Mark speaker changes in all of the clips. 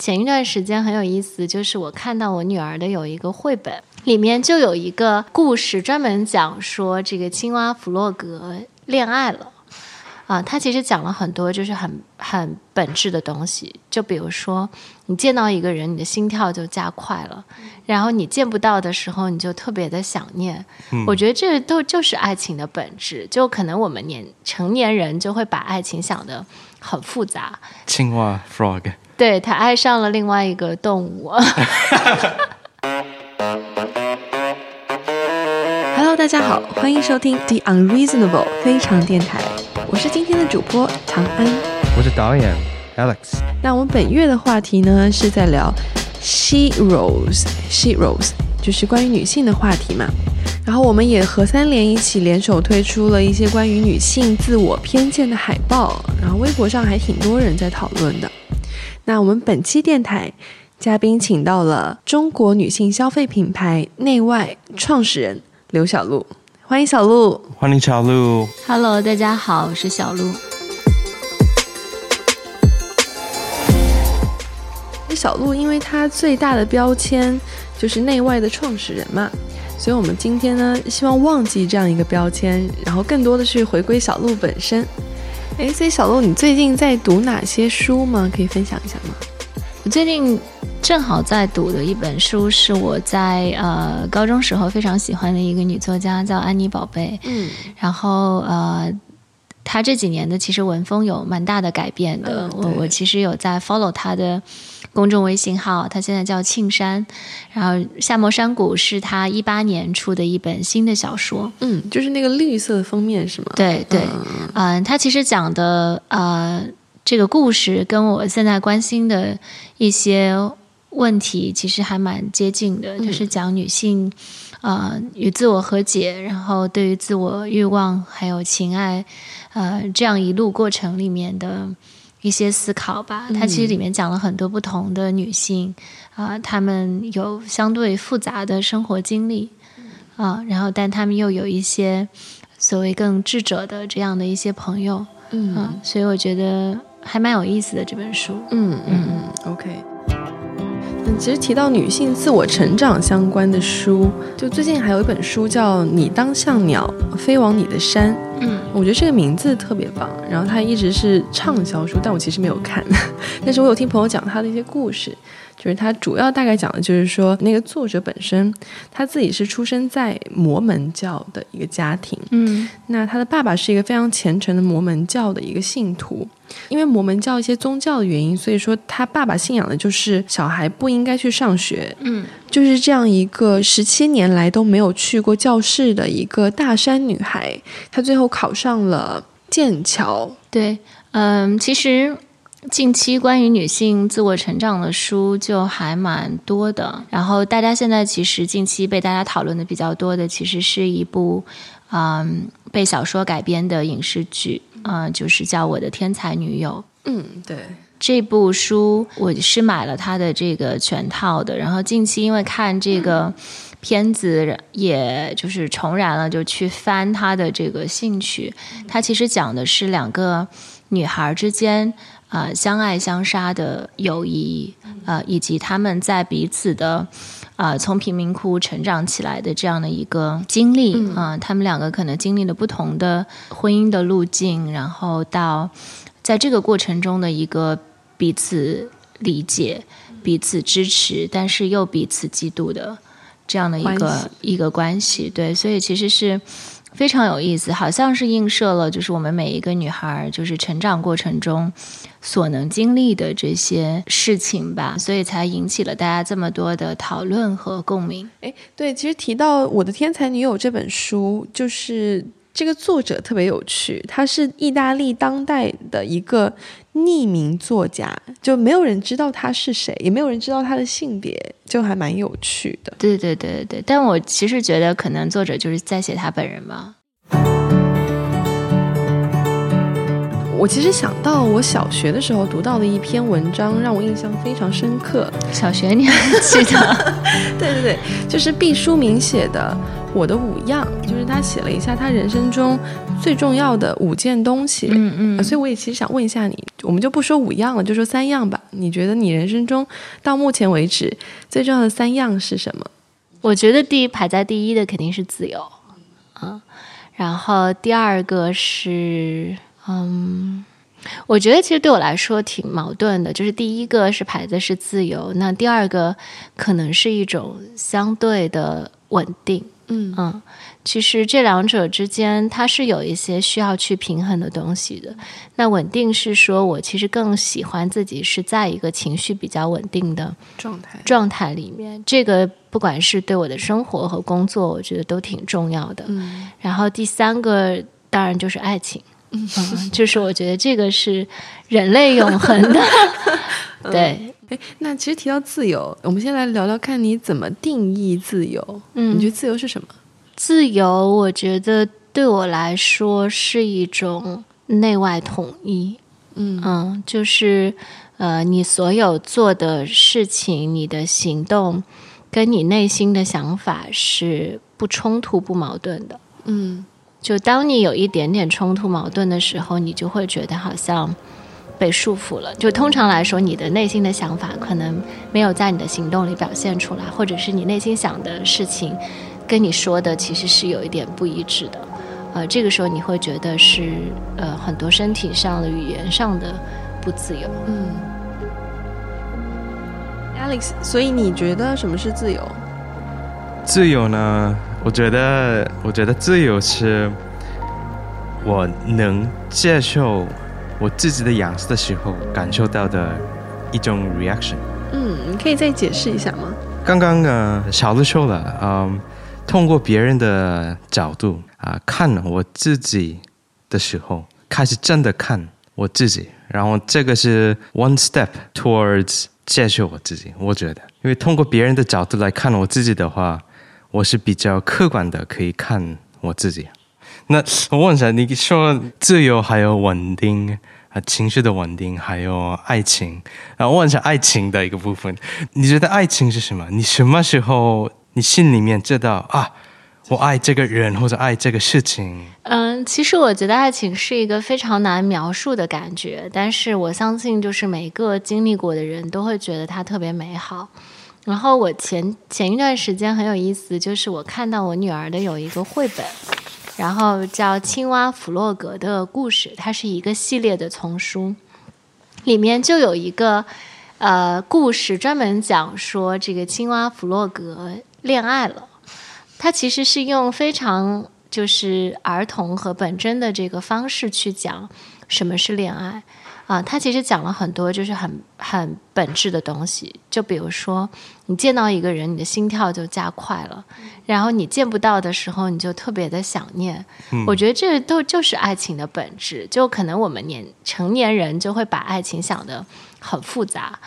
Speaker 1: 前一段时间很有意思，就是我看到我女儿的有一个绘本，里面就有一个故事，专门讲说这个青蛙弗洛格恋爱了。啊，他其实讲了很多，就是很很本质的东西。就比如说，你见到一个人，你的心跳就加快了；然后你见不到的时候，你就特别的想念。我觉得这都就是爱情的本质。就可能我们年成年人就会把爱情想得很复杂。
Speaker 2: 青蛙 frog，
Speaker 1: 对他爱上了另外一个动物。
Speaker 3: Hello，大家好，欢迎收听 The Unreasonable 非常电台，我是今天的主播唐安。
Speaker 2: 我是导演 Alex。
Speaker 3: 那我们本月的话题呢，是在聊 She Rose，She Rose 就是关于女性的话题嘛。然后我们也和三联一起联手推出了一些关于女性自我偏见的海报，然后微博上还挺多人在讨论的。那我们本期电台嘉宾请到了中国女性消费品牌内外创始人刘小璐，欢迎小璐。
Speaker 2: 欢迎小璐。
Speaker 1: Hello，大家好，我是小鹿。
Speaker 3: 小鹿，因为她最大的标签就是内外的创始人嘛，所以我们今天呢，希望忘记这样一个标签，然后更多的是回归小鹿本身。哎，所以小鹿，你最近在读哪些书吗？可以分享一下吗？
Speaker 1: 我最近正好在读的一本书，是我在呃高中时候非常喜欢的一个女作家，叫安妮宝贝。
Speaker 3: 嗯，
Speaker 1: 然后呃，她这几年的其实文风有蛮大的改变的。我我其实有在 follow 他的公众微信号，他现在叫庆山。然后《夏末山谷》是他一八年出的一本新的小说。
Speaker 3: 嗯，就是那个绿色的封面是吗？
Speaker 1: 对对，
Speaker 3: 嗯
Speaker 1: 嗯、他其实讲的呃这个故事跟我现在关心的一些问题其实还蛮接近的，就是讲女性呃与自我和解，然后对于自我欲望还有情爱呃这样一路过程里面的。一些思考吧，它其实里面讲了很多不同的女性，啊、她们有相对复杂的生活经历，啊、然后但她们又有一些所谓更智者的这样的一些朋友，
Speaker 3: 嗯
Speaker 1: 嗯，所以我觉得还蛮有意思的这本书。
Speaker 3: 嗯嗯嗯，OK。嗯，其实提到女性自我成长相关的书，就最近还有一本书叫《你当像鸟飞往你的山》，
Speaker 1: 嗯，
Speaker 3: 我觉得这个名字特别棒。然后它一直是畅销书，但我其实没有看，但是我有听朋友讲他的一些故事，就是他主要大概讲的就是说，那个作者本身他自己是出生在摩门教的一个家庭，
Speaker 1: 嗯。
Speaker 3: 那他的爸爸是一个非常虔诚的摩门教的一个信徒，因为摩门教一些宗教的原因，所以说他爸爸信仰的就是小孩不应该去上学，
Speaker 1: 嗯。
Speaker 3: 就是这样一个十七年来都没有去过教室的一个大山女孩，她最后考上了剑桥。
Speaker 1: 对，嗯，其实近期关于女性自我成长的书就还蛮多的。然后大家现在其实近期被大家讨论的比较多的，其实是一部嗯被小说改编的影视剧，嗯、就是叫《我的天才女友》。
Speaker 3: 嗯，对，
Speaker 1: 这部书我是买了它的这个全套的，然后近期因为看这个片子，也就是重燃了就去翻它的这个兴趣。它其实讲的是两个女孩之间呃相爱相杀的友谊，呃以及他们在彼此的。呃，从贫民窟成长起来的这样的一个经历，嗯、他们两个可能经历了不同的婚姻的路径，然后到在这个过程中的一个彼此理解、彼此支持，但是又彼此嫉妒的这样的一个一个关系。对，所以其实是非常有意思，好像是映射了就是我们每一个女孩儿就是成长过程中所能经历的这些事情吧，所以才引起了大家这么多的讨论和共鸣。
Speaker 3: 诶，对，其实提到《我的天才女友》这本书，就是这个作者特别有趣，他是意大利当代的一个匿名作家，就没有人知道他是谁，也没有人知道他的性别，就还蛮有趣的。
Speaker 1: 对对对对对，但我其实觉得可能作者就是在写他本人吧。
Speaker 3: 我其实想到我小学的时候读到的一篇文章，让我印象非常深刻。
Speaker 1: 小学你还记得？
Speaker 3: 对对对，就是毕淑敏写的《我的五样》，就是他写了一下他人生中最重要的五件东西。
Speaker 1: 嗯嗯
Speaker 3: 呃所以我也其实想问一下你，我们就不说五样了，就说三样吧。你觉得你人生中到目前为止最重要的三样是什么？
Speaker 1: 我觉得第一排在第一的肯定是自由，啊，然后第二个是，嗯，我觉得其实对我来说挺矛盾的，就是第一个是牌子是自由，那第二个可能是一种相对的稳定，
Speaker 3: 嗯
Speaker 1: 嗯，其实这两者之间它是有一些需要去平衡的东西的。那稳定是说我其实更喜欢自己是在一个情绪比较稳定的
Speaker 3: 状态。
Speaker 1: 状态里面，这个不管是对我的生活和工作，我觉得都挺重要的。
Speaker 3: 嗯
Speaker 1: 然后第三个当然就是爱情，嗯，就是我觉得这个是人类永恒的，对，
Speaker 3: 哎，那其实提到自由，我们先来聊聊看你怎么定义自由。
Speaker 1: 嗯
Speaker 3: 你觉得自由是什么？
Speaker 1: 自由，我觉得对我来说是一种内外统一。
Speaker 3: 嗯
Speaker 1: 嗯，就是呃，你所有做的事情，你的行动，跟你内心的想法是不冲突、不矛盾的。
Speaker 3: 嗯
Speaker 1: 就当你有一点点冲突、矛盾的时候，你就会觉得好像被束缚了。就通常来说，你的内心的想法可能没有在你的行动里表现出来，或者是你内心想的事情跟你说的其实是有一点不一致的。呃，这个时候你会觉得是呃很多身体上的、语言上的不自由。
Speaker 3: 嗯。Alex，所以你觉得什么是自由？
Speaker 2: 自由呢？我觉得，我觉得自由是我能接受我自己的样子的时候感受到的一种 reaction。
Speaker 3: 嗯，你可以再解释一下吗？
Speaker 2: 刚刚呃，小鹿说了，嗯，通过别人的角度啊、看我自己的时候，开始真的看我自己，然后这个是 one step towards 接受我自己。我觉得，因为通过别人的角度来看我自己的话，我是比较客观的可以看我自己。那我问一下，你说自由还有稳定啊，情绪的稳定，还有爱情。然后问一下爱情的一个部分，你觉得爱情是什么？你什么时候你心里面知道啊，我爱这个人或者爱这个事情？
Speaker 1: 嗯，其实我觉得爱情是一个非常难描述的感觉，但是我相信，就是每个经历过的人都会觉得它特别美好。然后我前前一段时间很有意思，就是我看到我女儿的有一个绘本，然后叫《青蛙弗洛格的故事》，它是一个系列的丛书，里面就有一个呃故事，专门讲说这个青蛙弗洛格恋爱了。它其实是用非常就是儿童和本真的这个方式去讲什么是恋爱啊。他其实讲了很多就是很很本质的东西，就比如说你见到一个人，你的心跳就加快了，然后你见不到的时候，你就特别的想念。我觉得这都就是爱情的本质。就可能我们年成年人就会把爱情想得很复杂。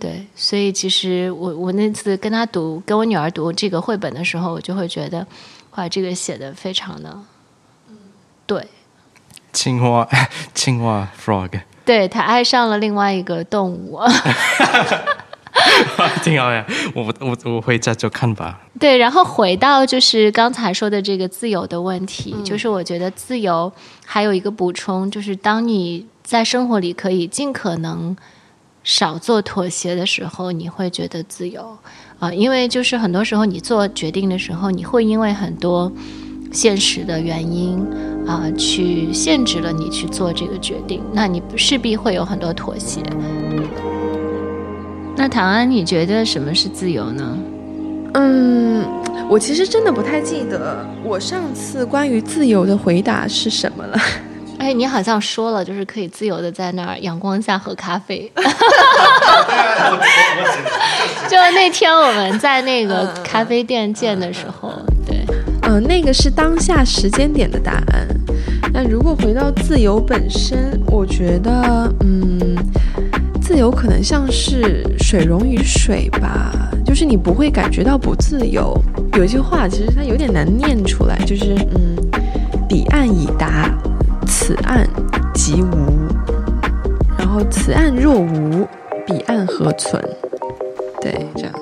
Speaker 1: 对，所以其实我我那次跟他读，跟我女儿读这个绘本的时候，我就会觉得，哇，这个写的非常的对，
Speaker 2: 青蛙，青蛙 frog，
Speaker 1: 对他爱上了另外一个动物，
Speaker 2: 挺好呀。我我我回家就看吧。
Speaker 1: 对，然后回到就是刚才说的这个自由的问题，就是我觉得自由还有一个补充，就是当你在生活里可以尽可能少做妥协的时候，你会觉得自由啊、因为就是很多时候你做决定的时候，你会因为很多现实的原因啊、去限制了你去做这个决定，那你势必会有很多妥协。那唐安，你觉得什么是自由呢？
Speaker 3: 嗯，我其实真的不太记得我上次关于自由的回答是什么了。
Speaker 1: 哎，你好像说了，就是可以自由的在那儿阳光下喝咖啡。就那天我们在那个咖啡店见的时候，对，
Speaker 3: 嗯，那个是当下时间点的答案。那如果回到自由本身，我觉得，嗯，自由可能像是水溶于水吧，就是你不会感觉到不自由。有一句话其实它有点难念出来，就是，嗯，彼岸已达，此岸即无。然后此岸若无，彼岸何存？对，这样。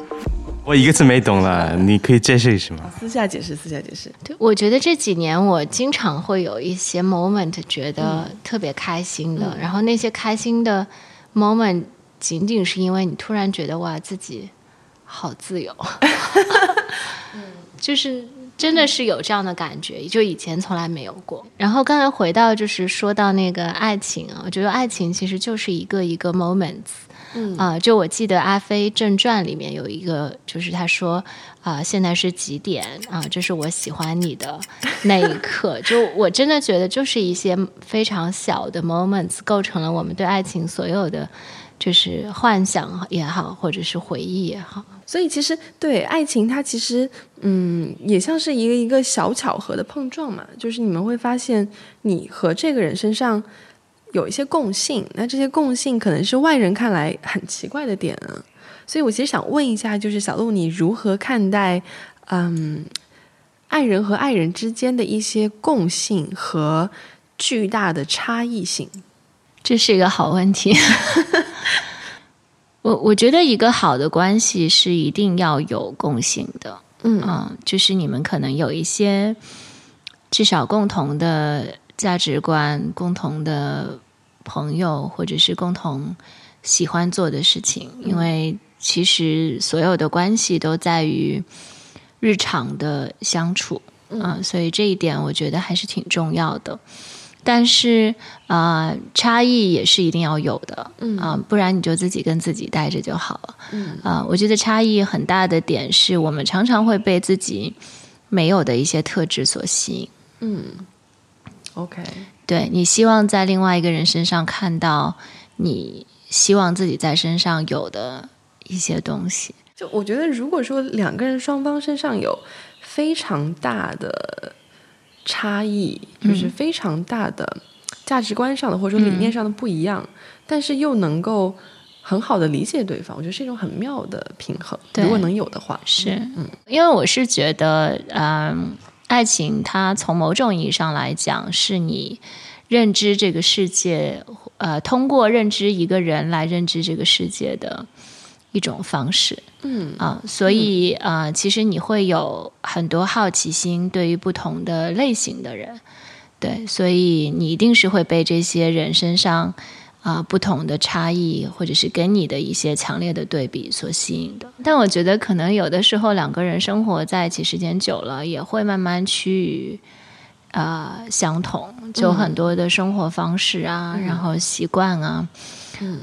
Speaker 2: 我一个字没懂了，你可以解释一下吗？
Speaker 3: 私下解释，私下解释。
Speaker 1: 对，我觉得这几年我经常会有一些 moment 觉得特别开心的，然后那些开心的 moment 仅仅是因为你突然觉得哇自己好自由，就是真的是有这样的感觉，就以前从来没有过。然后刚才回到就是说到那个爱情啊，我觉得爱情其实就是一个一个 moments。
Speaker 3: 嗯
Speaker 1: 啊、就我记得《阿飞正传》里面有一个，就是他说啊、现在是几点啊、这是我喜欢你的那一刻。就我真的觉得，就是一些非常小的 moments 构成了我们对爱情所有的，就是幻想也好，或者是回忆也好。
Speaker 3: 所以其实对爱情，它其实嗯，也像是一个一个小巧合的碰撞嘛。就是你们会发现，你和这个人身上有一些共性，那这些共性可能是外人看来很奇怪的点啊。所以我其实想问一下，就是小鹿，你如何看待嗯，爱人和爱人之间的一些共性和巨大的差异性？
Speaker 1: 这是一个好问题。我我觉得一个好的关系是一定要有共性的，
Speaker 3: 嗯
Speaker 1: 嗯，就是你们可能有一些至少共同的价值观、共同的朋友，或者是共同喜欢做的事情。因为其实所有的关系都在于日常的相处，嗯、所以这一点我觉得还是挺重要的。但是啊、呃差异也是一定要有的，
Speaker 3: 嗯
Speaker 1: 啊、不然你就自己跟自己待着就好了。
Speaker 3: 嗯
Speaker 1: 啊、我觉得差异很大的点是我们常常会被自己没有的一些特质所吸引。
Speaker 3: 嗯，OK，
Speaker 1: 对你希望在另外一个人身上看到你希望自己在身上有的一些东西。
Speaker 3: 就我觉得，如果说两个人双方身上有非常大的差异，就是非常大的价值观上的或者说理念上的不一样，但是又能够很好的理解对方，我觉得是一种很妙的平衡。
Speaker 1: 对。
Speaker 3: 如果能有的话，
Speaker 1: 是。嗯，因为我是觉得，嗯，爱情它从某种意义上来讲，是你认知这个世界，呃，通过认知一个人来认知这个世界的一种方式。
Speaker 3: 嗯
Speaker 1: 啊、所以啊、呃其实你会有很多好奇心，对于不同的类型的人，对，所以你一定是会被这些人身上啊、不同的差异，或者是跟你的一些强烈的对比所吸引的。但我觉得可能有的时候两个人生活在一起时间久了，也会慢慢趋于。呃，相同，就很多的生活方式啊，然后习惯啊，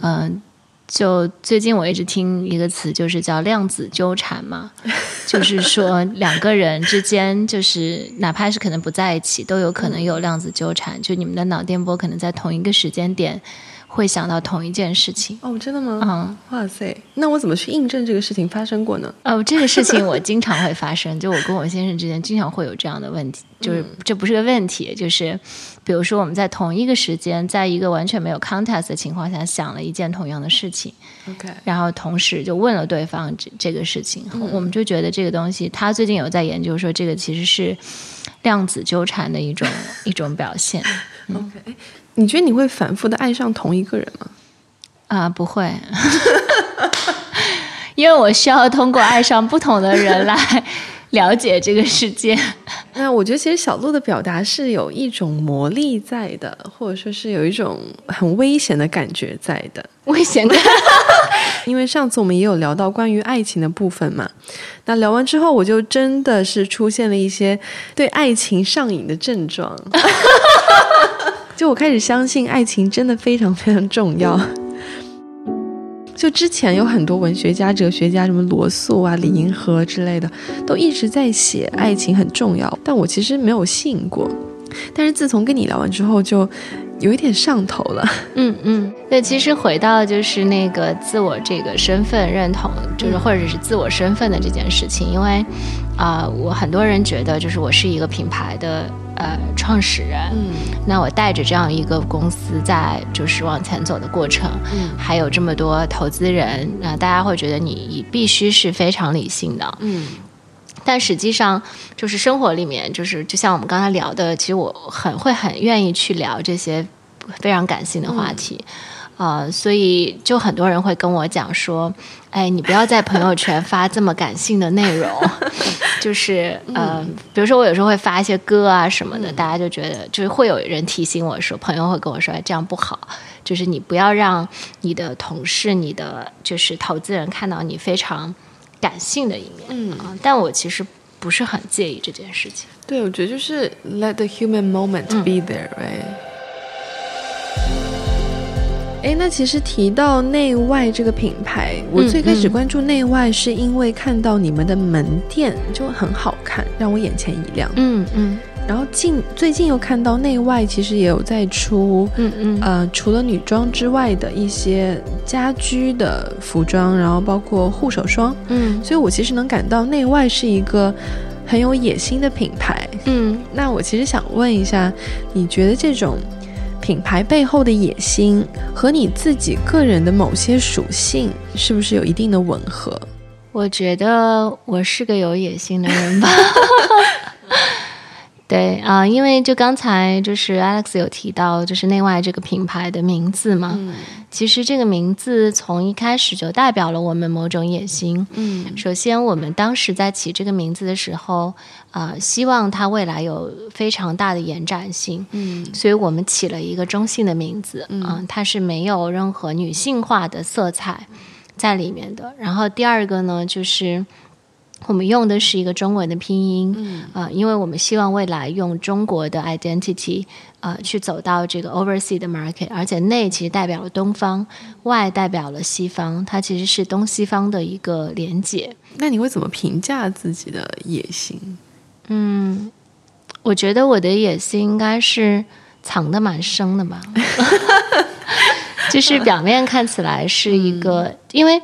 Speaker 1: 嗯、就最近我一直听一个词，就是叫量子纠缠嘛，就是说两个人之间，就是哪怕是可能不在一起，都有可能有量子纠缠，就你们的脑电波可能在同一个时间点会想到同一件事情。
Speaker 3: 哦，真的吗？
Speaker 1: 嗯，
Speaker 3: 哇塞，那我怎么去印证这个事情发生过呢？
Speaker 1: 哦，这个事情我经常会发生，就我跟我先生之间经常会有这样的问题，就是这不是个问题，就是比如说我们在同一个时间，在一个完全没有 context 的情况下想了一件同样的事情
Speaker 3: ，OK，
Speaker 1: 然后同时就问了对方这这个事情，我们就觉得这个东西，他最近有在研究说，这个其实是量子纠缠的一种 一种表现
Speaker 3: OK，你觉得你会反复的爱上同一个人吗？
Speaker 1: 啊、不会，因为我需要通过爱上不同的人来了解这个世界。
Speaker 3: 那我觉得其实小鹿的表达是有一种魔力在的，或者说是有一种很危险的感觉在的。
Speaker 1: 危险感，
Speaker 3: 因为上次我们也有聊到关于爱情的部分嘛，那聊完之后，我就真的是出现了一些对爱情上瘾的症状，就我开始相信爱情真的非常非常重要。就之前有很多文学家、哲学家，什么罗素啊、李银河之类的，都一直在写爱情很重要，但我其实没有信过。但是自从跟你聊完之后，就有一点上头了。
Speaker 1: 嗯嗯，对，其实回到就是那个自我这个身份认同，就是或者是自我身份的这件事情，因为啊、我很多人觉得就是我是一个品牌的呃创始人，
Speaker 3: 嗯。
Speaker 1: 那我带着这样一个公司在就是往前走的过程，
Speaker 3: 嗯。
Speaker 1: 还有这么多投资人，那大家会觉得你必须是非常理性的，
Speaker 3: 嗯。
Speaker 1: 但实际上，就是生活里面，就是就像我们刚才聊的，其实我很会很愿意去聊这些非常感性的话题。呃，所以就很多人会跟我讲说，哎，你不要在朋友圈发这么感性的内容，就是呃，比如说我有时候会发一些歌啊什么的，大家就觉得就是会有人提醒我说，朋友会跟我说，哎，这样不好，就是你不要让你的同事、你的就是投资人看到你非常感性的一面，
Speaker 3: 嗯
Speaker 1: 啊，但我其实不是很介意这件事情。
Speaker 3: 对，我觉得就是 let the human moment be there，right？哎，那其实提到内外这个品牌，我最开始关注内外是因为看到你们的门店就很好看，让我眼前一亮。
Speaker 1: 嗯嗯。
Speaker 3: 然后近最近又看到内外其实也有在出，
Speaker 1: 嗯嗯。
Speaker 3: 呃，除了女装之外的一些家居的服装，然后包括护手霜，
Speaker 1: 嗯。
Speaker 3: 所以我其实能感到内外是一个很有野心的品牌。
Speaker 1: 嗯。
Speaker 3: 那我其实想问一下，你觉得这种品牌背后的野心和你自己个人的某些属性是不是有一定的吻合？
Speaker 1: 我觉得我是个有野心的人吧。对啊、因为就刚才就是 Alex 有提到，就是内外这个品牌的名字嘛。其实这个名字从一开始就代表了我们某种野心。
Speaker 3: 嗯
Speaker 1: 首先，我们当时在起这个名字的时候，啊、希望它未来有非常大的延展性。
Speaker 3: 嗯
Speaker 1: 所以我们起了一个中性的名字，嗯、它是没有任何女性化的色彩在里面的。然后第二个呢，就是我们用的是一个中文的拼音，
Speaker 3: 嗯
Speaker 1: 啊、因为我们希望未来用中国的 identity，呃，去走到这个 oversea 的 market，而且内其实代表了东方，外代表了西方，它其实是东西方的一个连接。
Speaker 3: 那你会怎么评价自己的野心？
Speaker 1: 嗯，我觉得我的野心应该是藏的蛮深的吧，就是表面看起来是一个，因为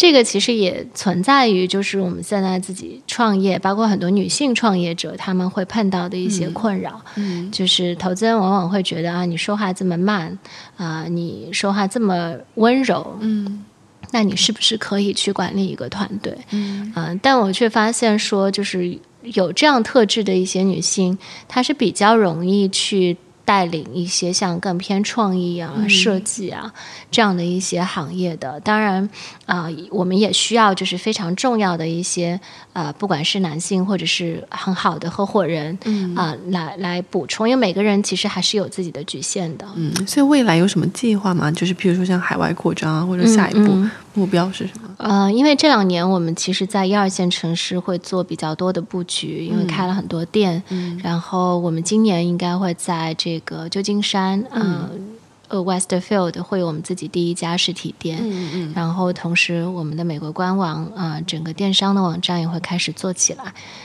Speaker 1: 这个其实也存在于就是我们现在自己创业，包括很多女性创业者他们会碰到的一些困扰，
Speaker 3: 嗯
Speaker 1: 就是投资人往往会觉得啊，你说话这么慢啊、你说话这么温柔，
Speaker 3: 嗯
Speaker 1: 那你是不是可以去管理一个团队？
Speaker 3: 嗯
Speaker 1: 嗯、但我却发现说，就是有这样特质的一些女性，她是比较容易去带领一些像更偏创意啊、设计啊这样的一些行业的。当然，啊、我们也需要就是非常重要的一些呃，不管是男性或者是很好的合伙人
Speaker 3: 嗯
Speaker 1: 啊、来来补充，因为每个人其实还是有自己的局限的。
Speaker 3: 嗯，所以未来有什么计划吗？就是譬如说像海外扩张啊，或者下一步目标是什么？
Speaker 1: 呃，因为这两年我们其实，在一二线城市会做比较多的布局，因为开了很多店。
Speaker 3: 嗯
Speaker 1: 然后我们今年应该会在这个旧金山，呃，呃，Westfield 会有我们自己第一家实体店。
Speaker 3: 嗯嗯
Speaker 1: 然后同时，我们的美国官网啊、呃整个电商的网站也会开始做起来。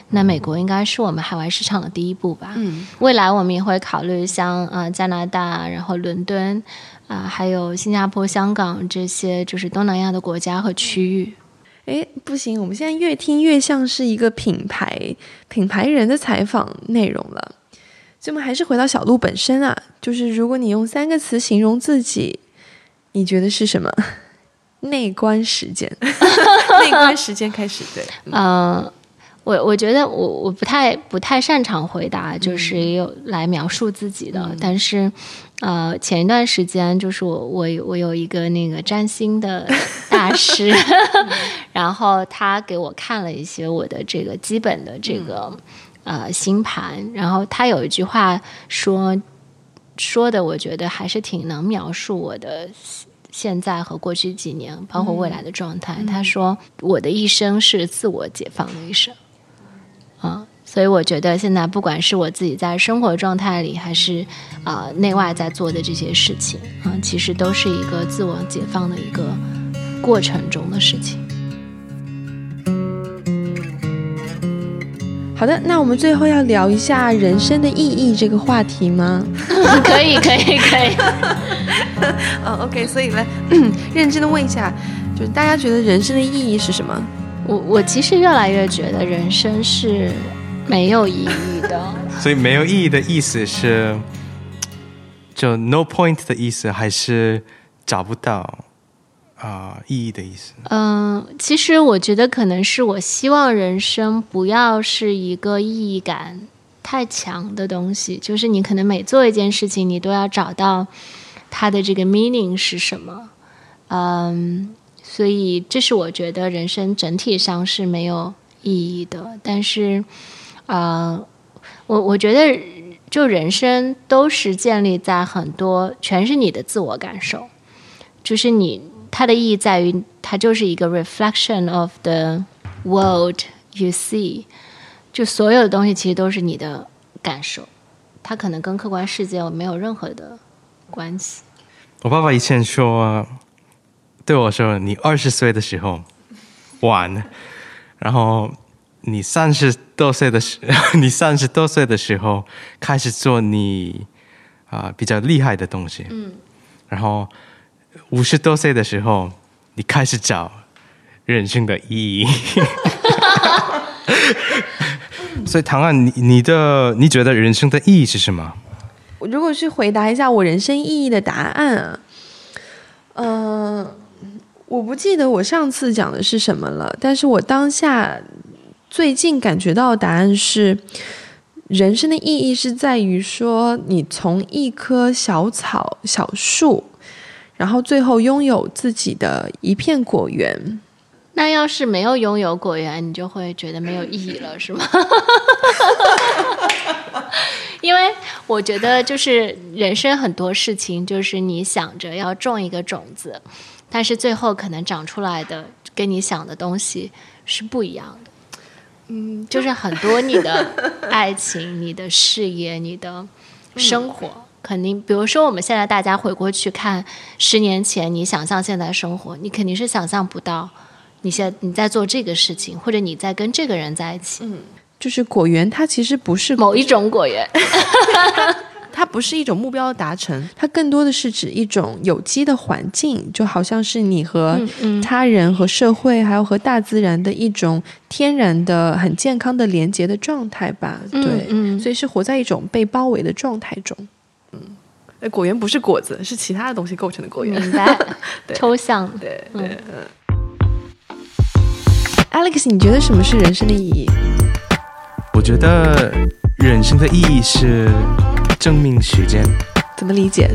Speaker 1: 那美国应该是我们海外市场的第一步吧。
Speaker 3: 嗯
Speaker 1: 未来我们也会考虑像呃加拿大，然后伦敦啊、还有新加坡、香港这些就是东南亚的国家和区域。
Speaker 3: 哎，不行，我们现在越听越像是一个品牌品牌人的采访内容了。所以，我们还是回到小鹿本身啊，就是如果你用三个词形容自己，你觉得是什么？内观时间，内观时间开始，对，
Speaker 1: 呃，我我觉得我我不太不太擅长回答，就是也有来描述自己的，但是呃，前一段时间就是我我有我有一个那个占星的 大师 然后他给我看了一些我的这个基本的这个、呃星盘，然后他有一句话说说的，我觉得还是挺能描述我的。现在和过去几年，包括未来的状态，他说我的一生是自我解放的一生，啊，所以我觉得现在不管是我自己在生活状态里，还是啊、呃内外在做的这些事情，啊，其实都是一个自我解放的一个过程中的事情。
Speaker 3: 好的，那我们最后要聊一下人生的意义这个话题吗？
Speaker 1: 可以，可以，可以。
Speaker 3: 哦，OK，所以来 认真的问一下，就是大家觉得人生的意义是什么？
Speaker 1: 我我其实越来越觉得人生是没有意义的。
Speaker 2: 所以没有意义的意思是，就 no point 的意思，还是找不到啊、意义的意思？
Speaker 1: 嗯，其实我觉得可能是我希望人生不要是一个意义感太强的东西，就是你可能每做一件事情，你都要找到它的这个 meaning 是什么。嗯，所以这是我觉得人生整体上是没有意义的。但是，啊，我我觉得就人生都是建立在很多全是你的自我感受，就是你它的意义在于它就是一个 reflection of the world you see，就所有的东西其实都是你的感受，它可能跟客观世界没有任何的关系。
Speaker 2: 我爸爸以前说。对我说：“你二十岁的时候晚，然后你三十多岁的时，你三十多岁的时候开始做你啊比较厉害的东西。嗯，然后五十多岁的时候，你开始找人生的意义。所以，唐安，你你的你觉得人生的意义是什么？
Speaker 3: 我如果是回答一下我人生意义的答案啊，嗯。”我不记得我上次讲的是什么了，但是我当下最近感觉到的答案是，人生的意义是在于说，你从一棵小草、小树，然后最后拥有自己的一片果园。
Speaker 1: 那要是没有拥有果园，你就会觉得没有意义了，是吗？因为我觉得，就是人生很多事情，就是你想着要种一个种子。但是最后可能长出来的跟你想的东西是不一样的，嗯，就是很多你的 爱情、你的事业、你的生活，肯定，比如说我们现在大家回过去看十年前，你想象现在生活，你肯定是想象不到，你现你在做这个事情，或者你在跟这个人在一起，
Speaker 3: 嗯，就是果园，它其实不是
Speaker 1: 某一种果园。
Speaker 3: 它不是一种目标的达成，它更多的是指一种有机的环境，就好像是你和他人、和社会，还有和大自然的一种天然的、很健康的连接的状态吧。对，所以是活在一种被包围的状态中。嗯，果园不是果子，是其他的东西构成的果园。
Speaker 1: 明白？抽象。
Speaker 3: 对对。嗯。Alex，你觉得什么是人生的意义？
Speaker 2: 我觉得人生的意义是。证明时间
Speaker 3: 怎么理解？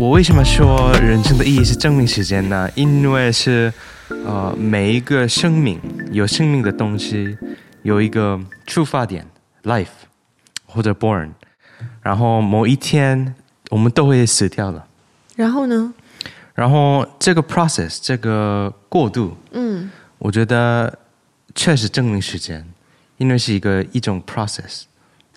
Speaker 2: 我为什么说人生的意义是证明时间呢？因为是，呃，每一个生命有生命的东西有一个出发点，life 或者 born，然后某一天我们都会死掉了。
Speaker 3: 然后呢？
Speaker 2: 然后这个 process 这个过渡，嗯，我觉得确实证明时间，因为是一个一种 process。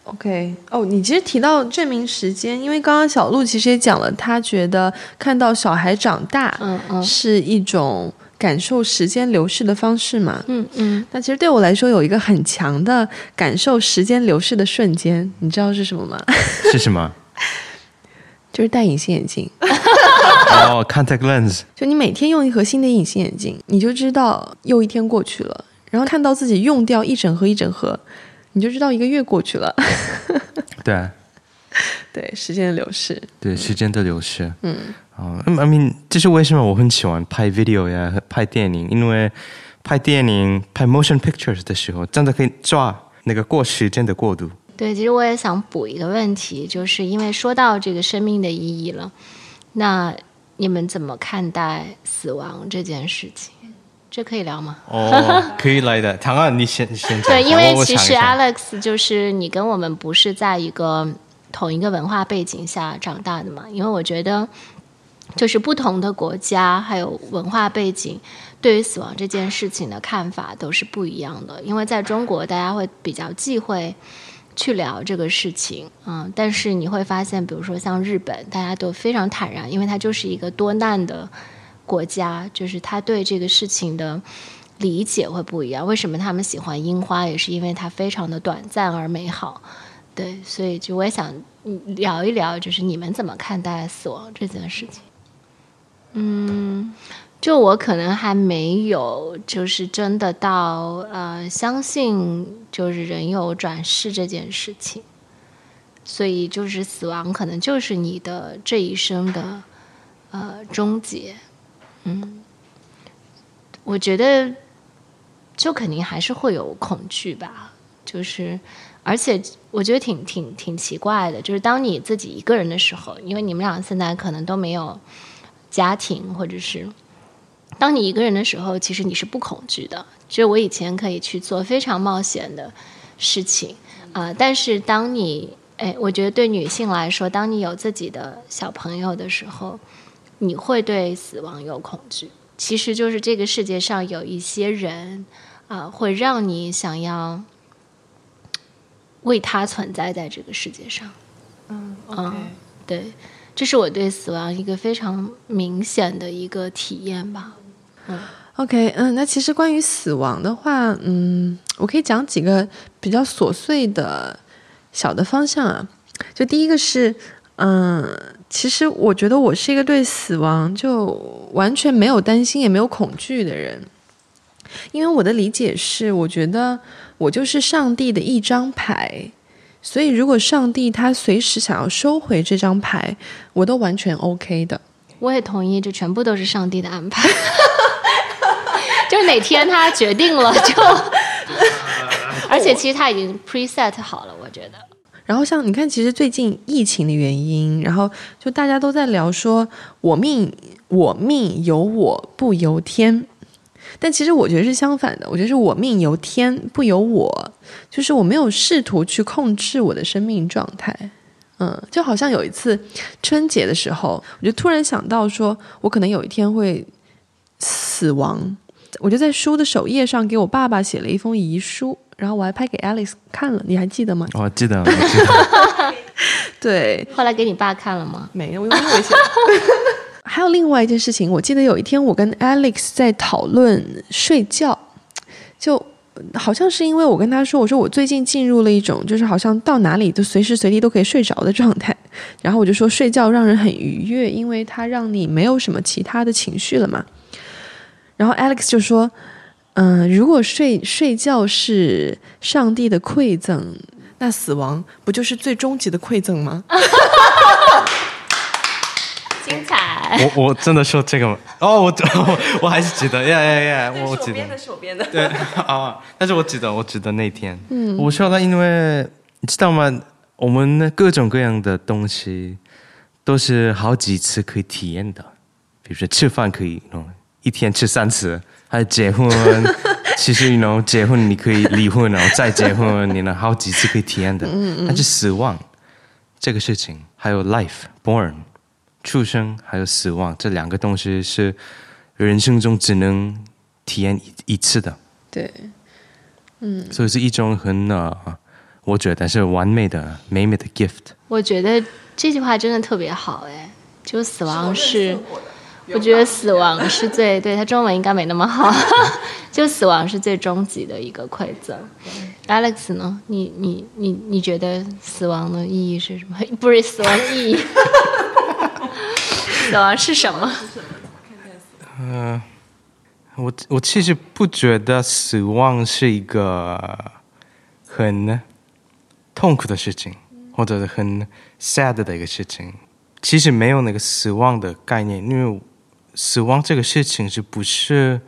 Speaker 3: OK，哦，你其实提到证明时间，因为刚刚小鹿其实也讲了，他觉得看到小孩长大，嗯嗯，是一种感受时间流逝的方式嘛，嗯嗯。那其实对我来说，有一个很强的感受时间流逝的瞬间，你知道是什么吗？
Speaker 2: 是什么？
Speaker 3: 就是戴隐形眼镜。
Speaker 2: 哦，contact lens。
Speaker 3: 就你每天用一盒新的隐形眼镜，你就知道又一天过去了，然后看到自己用掉一整盒一整盒。你就知道一个月过去了，
Speaker 2: 对，
Speaker 3: 对，时间的流逝，
Speaker 2: 对，时间的流逝，嗯，啊，I mean，这是为什么我很喜欢拍 video 呀，拍电影，因为拍电影、拍 motion pictures 的时候，真的可以抓那个过时间的过渡。
Speaker 1: 对，其实我也想补一个问题，就是因为说到这个生命的意义了，那你们怎么看待死亡这件事情？这可以聊吗？
Speaker 2: 哦，可以来的。唐安，你先先讲。
Speaker 1: 对，因为其实 Alex 就是你跟我们不是在一个同一个文化背景下长大的嘛。因为我觉得，就是不同的国家还有文化背景，对于死亡这件事情的看法都是不一样的。因为在中国，大家会比较忌讳去聊这个事情，嗯。但是你会发现，比如说像日本，大家都非常坦然，因为它就是一个多难的。国家就是他对这个事情的理解会不一样。为什么他们喜欢樱花，也是因为它非常的短暂而美好。对，所以就我也想聊一聊，就是你们怎么看待死亡这件事情？嗯，就我可能还没有，就是真的到呃相信就是人有转世这件事情。所以就是死亡可能就是你的这一生的呃终结。嗯，我觉得就肯定还是会有恐惧吧，就是而且我觉得挺挺挺奇怪的，就是当你自己一个人的时候，因为你们俩现在可能都没有家庭，或者是当你一个人的时候，其实你是不恐惧的。就我以前可以去做非常冒险的事情啊、但是当你哎，我觉得对女性来说，当你有自己的小朋友的时候，你会对死亡有恐惧。其实就是这个世界上有一些人啊、会让你想要为他存在在这个世界上。
Speaker 3: 嗯
Speaker 1: 嗯，对，这是我对死亡一个非常明显的一个体验吧。
Speaker 3: 嗯 OK，嗯，那其实关于死亡的话，嗯，我可以讲几个比较琐碎的小的方向啊。就第一个是，嗯，其实我觉得我是一个对死亡就完全没有担心也没有恐惧的人，因为我的理解是，我觉得我就是上帝的一张牌，所以如果上帝他随时想要收回这张牌，我都完全 OK 的。
Speaker 1: 我也同意，这全部都是上帝的安排。就是哪天他决定了就 而且其实他已经 preset 好了，我觉得。
Speaker 3: 然后像你看，其实最近疫情的原因，然后就大家都在聊说“我命我命由我不由天”，但其实我觉得是相反的，我觉得是我命由天不由我，就是我没有试图去控制我的生命状态。嗯，就好像有一次春节的时候，我就突然想到说，我可能有一天会死亡，我就在书的首页上给我爸爸写了一封遗书，然后我还拍给 Alex 看了，你还记得吗？
Speaker 2: 我记得，我记得。
Speaker 3: 对，
Speaker 1: 后来给你爸看了吗？
Speaker 3: 没有，我用英文写。还有另外一件事情，我记得有一天我跟 Alex 在讨论睡觉，就好像是因为我跟他说，我说我最近进入了一种就是好像到哪里都随时随地都可以睡着的状态，然后我就说睡觉让人很愉悦，因为它让你没有什么其他的情绪了嘛。然后 Alex 就说，嗯、如果睡睡觉是上帝的馈赠，那死亡不就是最终极的馈赠吗？
Speaker 1: 精彩！
Speaker 2: 我我真的说这个吗？哦，我我我还是记得，呀呀呀，我我记得。
Speaker 3: 手编的。
Speaker 2: 对 啊，但是我记得，我记得那天，嗯，我说了，因为你知道吗？我们各种各样的东西都是好几次可以体验的，比如说吃饭可以，嗯，一天吃三次，还有结婚，其实你 know 结婚你可以离婚，然后再结婚，你能好几次可以体验的，嗯但是死亡这个事情，还有 life born 出生还有死亡这两个东西是人生中只能体验一一次的。
Speaker 3: 对，嗯。
Speaker 2: 所以是一种很呃，我觉得是完美的、美美的 gift。
Speaker 1: 我觉得这句话真的特别好，哎，就死亡是，我觉得死亡是最对他中文应该没那么好，就死亡是最终极的一个馈赠。Alex 呢？你你你你觉得死亡的意义是什么？不是死亡的意义，死亡是什么？
Speaker 2: 嗯我我其实不觉得死亡是一个很痛苦的事情，或者是很 sad 的一个事情。其实没有那个死亡的概念，因为死亡这个事情是不是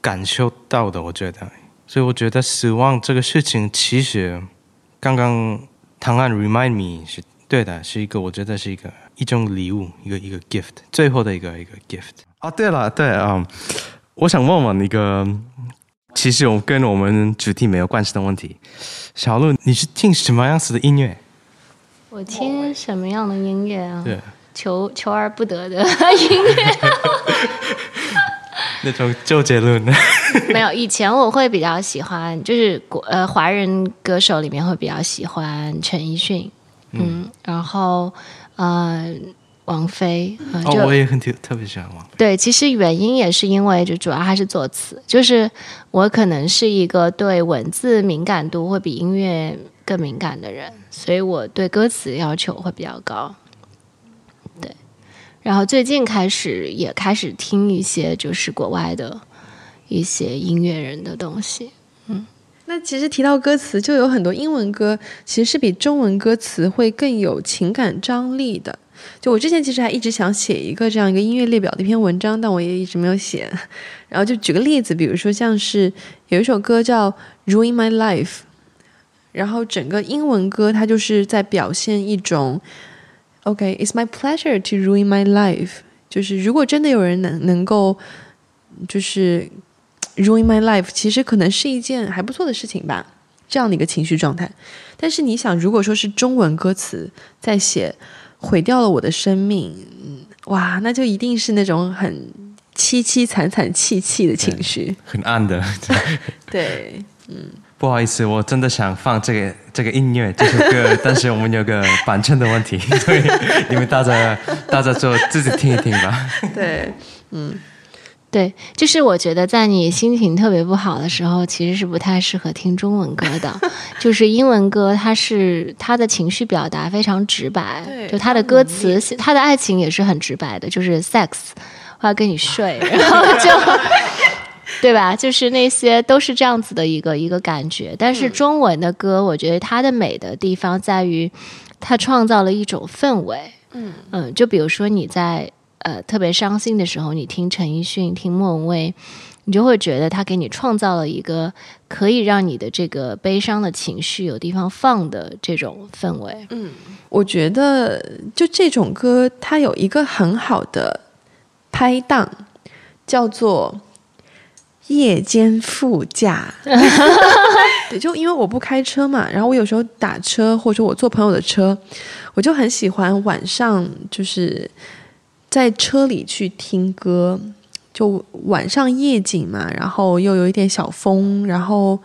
Speaker 2: 感受到的？我觉得，所以我觉得死亡这个事情，其实刚刚唐安 remind me 是对的，是一个我觉得是一个一种礼物，一个一个 gift，最后的一个一个 gift。哦，对了，对啊、嗯我想问问一个，其实我跟我们主题没有关系的问题。小鹿，你是听什么样子的音乐？
Speaker 1: 我听什么样的音乐啊？
Speaker 2: 对，
Speaker 1: 求求而不得的 音乐。
Speaker 2: 那种周杰伦。
Speaker 1: 没有，以前我会比较喜欢，就是国呃华人歌手里面会比较喜欢陈奕迅，嗯，然后呃王菲，呃、
Speaker 2: 哦，
Speaker 1: 就
Speaker 2: 我也很特特别喜欢王菲。
Speaker 1: 对，其实原因也是因为就主要还是作词，就是我可能是一个对文字敏感度会比音乐更敏感的人，所以我对歌词要求会比较高。然后最近开始也开始听一些就是国外的一些音乐人的东西。
Speaker 3: 嗯那其实提到歌词，就有很多英文歌其实是比中文歌词会更有情感张力的。就我之前其实还一直想写一个这样一个音乐列表的一篇文章，但我也一直没有写。然后就举个例子，比如说像是有一首歌叫《Ruin My Life》，然后整个英文歌它就是在表现一种，OK，it's my pleasure to ruin my life，就是如果真的有人能能够就是 ruin my life，其实可能是一件还不错的事情吧，这样的一个情绪状态。但是你想，如果说是中文歌词在写毁掉了我的生命，哇，那就一定是那种很凄凄惨惨戚戚的情绪，
Speaker 2: 很暗的。
Speaker 3: 对，嗯。
Speaker 2: 不好意思，我真的想放这个这个音乐这首歌，但是我们有个版权的问题，所以你们大家大家就自己听一听吧。
Speaker 3: 对，嗯，
Speaker 1: 对，就是我觉得在你心情特别不好的时候，其实是不太适合听中文歌的。就是英文歌，它是它的情绪表达非常直白，就它的歌词，它的爱情也是很直白的，就是 sex，我要跟你睡，然后就。对吧？就是那些都是这样子的一个一个感觉，但是中文的歌，我觉得它的美的地方在于，它创造了一种氛围。嗯嗯，就比如说你在呃特别伤心的时候，你听陈奕迅、听莫文蔚，你就会觉得他给你创造了一个可以让你的这个悲伤的情绪有地方放的这种氛围。
Speaker 3: 嗯，我觉得就这种歌，它有一个很好的拍档，叫做。夜间副驾，对，就因为我不开车嘛，然后我有时候打车或者我坐朋友的车，我就很喜欢晚上就是在车里去听歌，就晚上夜景嘛，然后又有一点小风，然后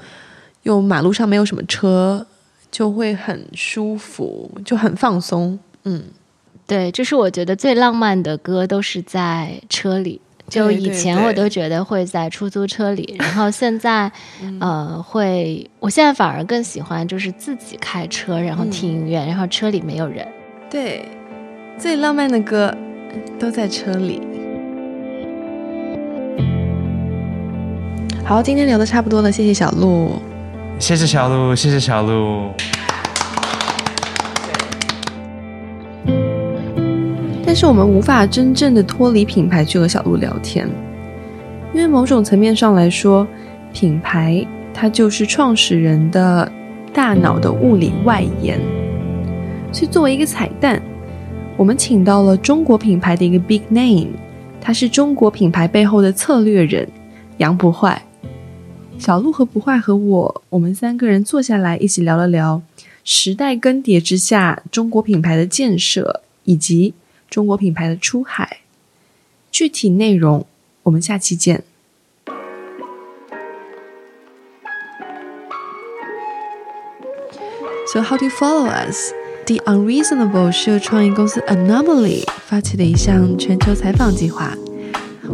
Speaker 3: 又马路上没有什么车，就会很舒服，就很放松。嗯，
Speaker 1: 对，就是我觉得最浪漫的歌都是在车里。就以前我都觉得会在出租车里，然后现在，呃，会，我现在反而更喜欢就是自己开车，然后听音乐，然后车里没有人。
Speaker 3: 对，最浪漫的歌都在车里。好，今天聊的差不多了，谢谢小鹿。
Speaker 2: 谢谢小鹿，谢谢小鹿。
Speaker 3: 但是我们无法真正的脱离品牌去和小鹿聊天，因为某种层面上来说，品牌它就是创始人的大脑的物理外延。所以作为一个彩蛋，我们请到了中国品牌的一个 big name，他是中国品牌背后的策略人杨不坏。小鹿和不坏和我，我们三个人坐下来一起聊了聊时代更迭之下中国品牌的建设以及。中国品牌的出海，具体内容我们下期见。So how do you follow us? The Unreasonable 是创意公司 Anomaly 发起的一项全球采访计划。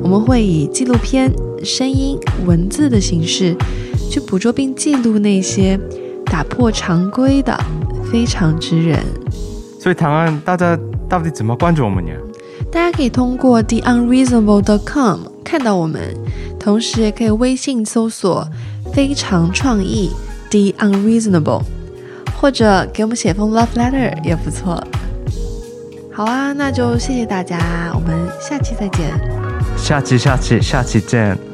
Speaker 3: 我们会以纪录片、声音、文字的形式，去捕捉并记录那些打破常规的非常之人。
Speaker 2: 所以，唐安，大家。到底怎么关注我们呢？
Speaker 3: 大家可以通过 theunreasonable.com 看到我们，同时也可以微信搜索“非常创意 The Unreasonable”，或者给我们写封 love letter 也不错。好啊，那就谢谢大家，我们下期再见。
Speaker 2: 下期，下期，下期见。